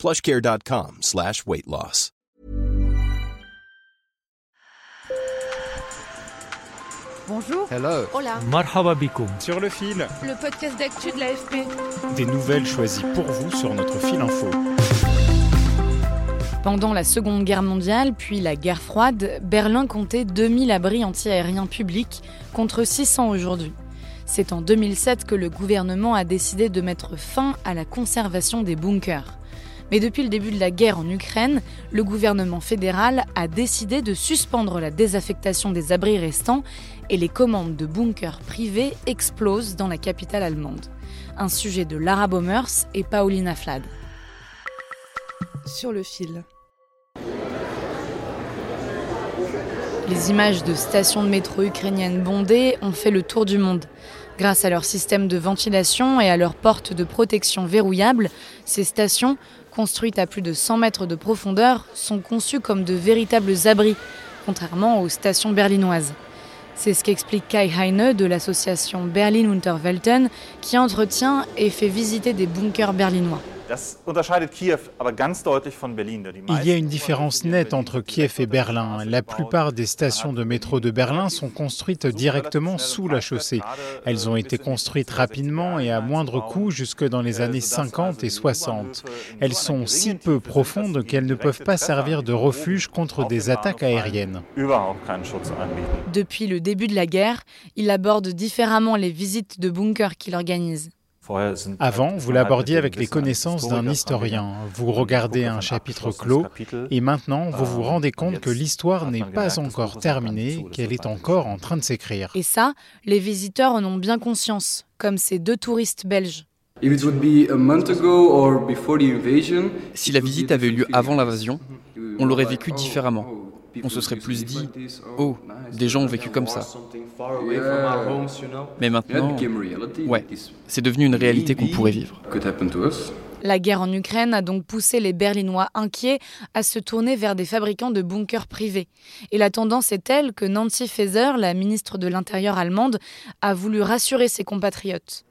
plushcare.com slash weight loss. Bonjour. Hello. Hola. Marhaba. Sur le fil, Le podcast d'actu de l'AFP. des nouvelles choisies pour vous sur notre fil info. Pendant la Seconde Guerre mondiale, puis la guerre froide, Berlin comptait 2000 abris antiaériens publics contre 600 aujourd'hui. C'est en 2007 que le gouvernement a décidé de mettre fin à la conservation des bunkers. Mais depuis le début de la guerre en Ukraine, le gouvernement fédéral a décidé de suspendre la désaffectation des abris restants et les commandes de bunkers privés explosent dans la capitale allemande. Un sujet de Lara Baumers et Paulina Flad. Sur le fil. Les images de stations de métro ukrainiennes bondées ont fait le tour du monde. Grâce à leur système de ventilation et à leurs portes de protection verrouillables, ces stations, construites à plus de 100 mètres de profondeur, sont conçues comme de véritables abris, contrairement aux stations berlinoises. C'est ce qu'explique Kai Heine de l'association Berlin Unterwelten, qui entretient et fait visiter des bunkers berlinois. Il y a une différence nette entre Kiev et Berlin. La plupart des stations de métro de Berlin sont construites directement sous la chaussée. Elles ont été construites rapidement et à moindre coût jusque dans les années 50 et 60. Elles sont si peu profondes qu'elles ne peuvent pas servir de refuge contre des attaques aériennes. Depuis le début de la guerre, il aborde différemment les visites de bunkers qu'il organise. Avant, vous l'abordiez avec les connaissances d'un historien. Vous regardez un chapitre clos et maintenant vous vous rendez compte que l'histoire n'est pas encore terminée, qu'elle est encore en train de s'écrire. Et ça, les visiteurs en ont bien conscience, comme ces deux touristes belges. If it would be a month ago or before the invasion, Si la visite avait eu lieu avant l'invasion, on l'aurait vécu différemment. oh, On se serait plus dit, oh, des gens ont vécu comme ça. Mais maintenant, ouais, c'est devenu une réalité qu'on pourrait vivre. La guerre en Ukraine a donc poussé les Berlinois inquiets à se tourner vers des fabricants de bunkers privés. Et la tendance est telle que Nancy Faeser, la ministre de l'Intérieur allemande, a voulu rassurer ses compatriotes.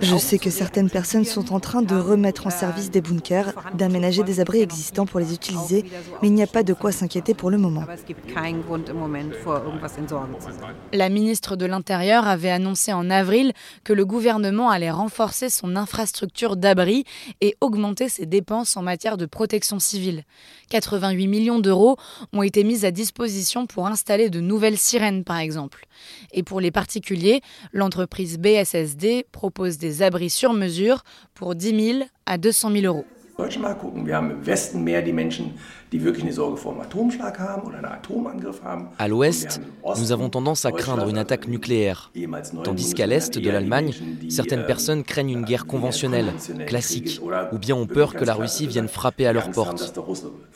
Je sais que certaines personnes sont en train de remettre en service des bunkers, d'aménager des abris existants pour les utiliser, mais il n'y a pas de quoi s'inquiéter pour le moment. La ministre de l'Intérieur avait annoncé en avril que le gouvernement allait renforcer son infrastructure d'abri et augmenter ses dépenses en matière de protection civile. 88 millions d'euros ont été mis à disposition pour installer de nouvelles sirènes, par exemple. Et pour les particuliers, l'entreprise BSSD propose des abris sur mesure pour 10 000 à 200 000 euros. deutschen Markt gucken, wir haben im Westen mehr die Menschen, die wirklich eine Sorge vor einem Atomschlag haben oder einen Atomangriff haben. À l'ouest, nous avons tendance à craindre une attaque nucléaire, tandis qu'à l'est de l'Allemagne, certaines personnes craignent une guerre conventionnelle, classique, ou bien ont peur que la Russie vienne frapper à leur porte.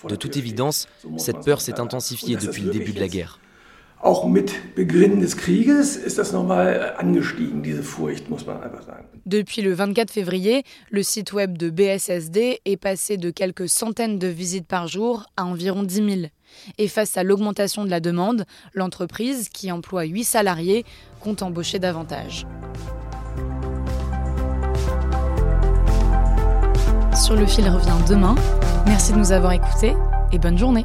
De toute évidence, cette peur s'est intensifiée depuis le début de la guerre. Auch mit Beginn des Krieges ist das nochmal angestiegen, diese Furcht, muss man sagen. Depuis le 24 février, le site web de BSSD est passé de quelques centaines de visites par jour à environ 10 000. Et face à l'augmentation de la demande, l'entreprise, qui emploie 8 salariés, compte embaucher davantage. Sur le fil revient demain. Merci de nous avoir écoutés et bonne journée.